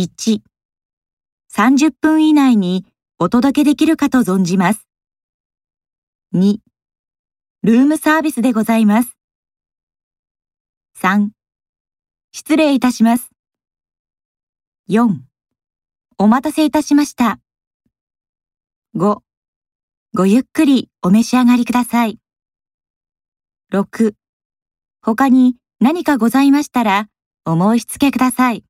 1、30分以内にお届けできるかと存じます。2、ルームサービスでございます。3、失礼いたします。4、お待たせいたしました。5、ごゆっくりお召し上がりください。6、他に何かございましたらお申し付けください。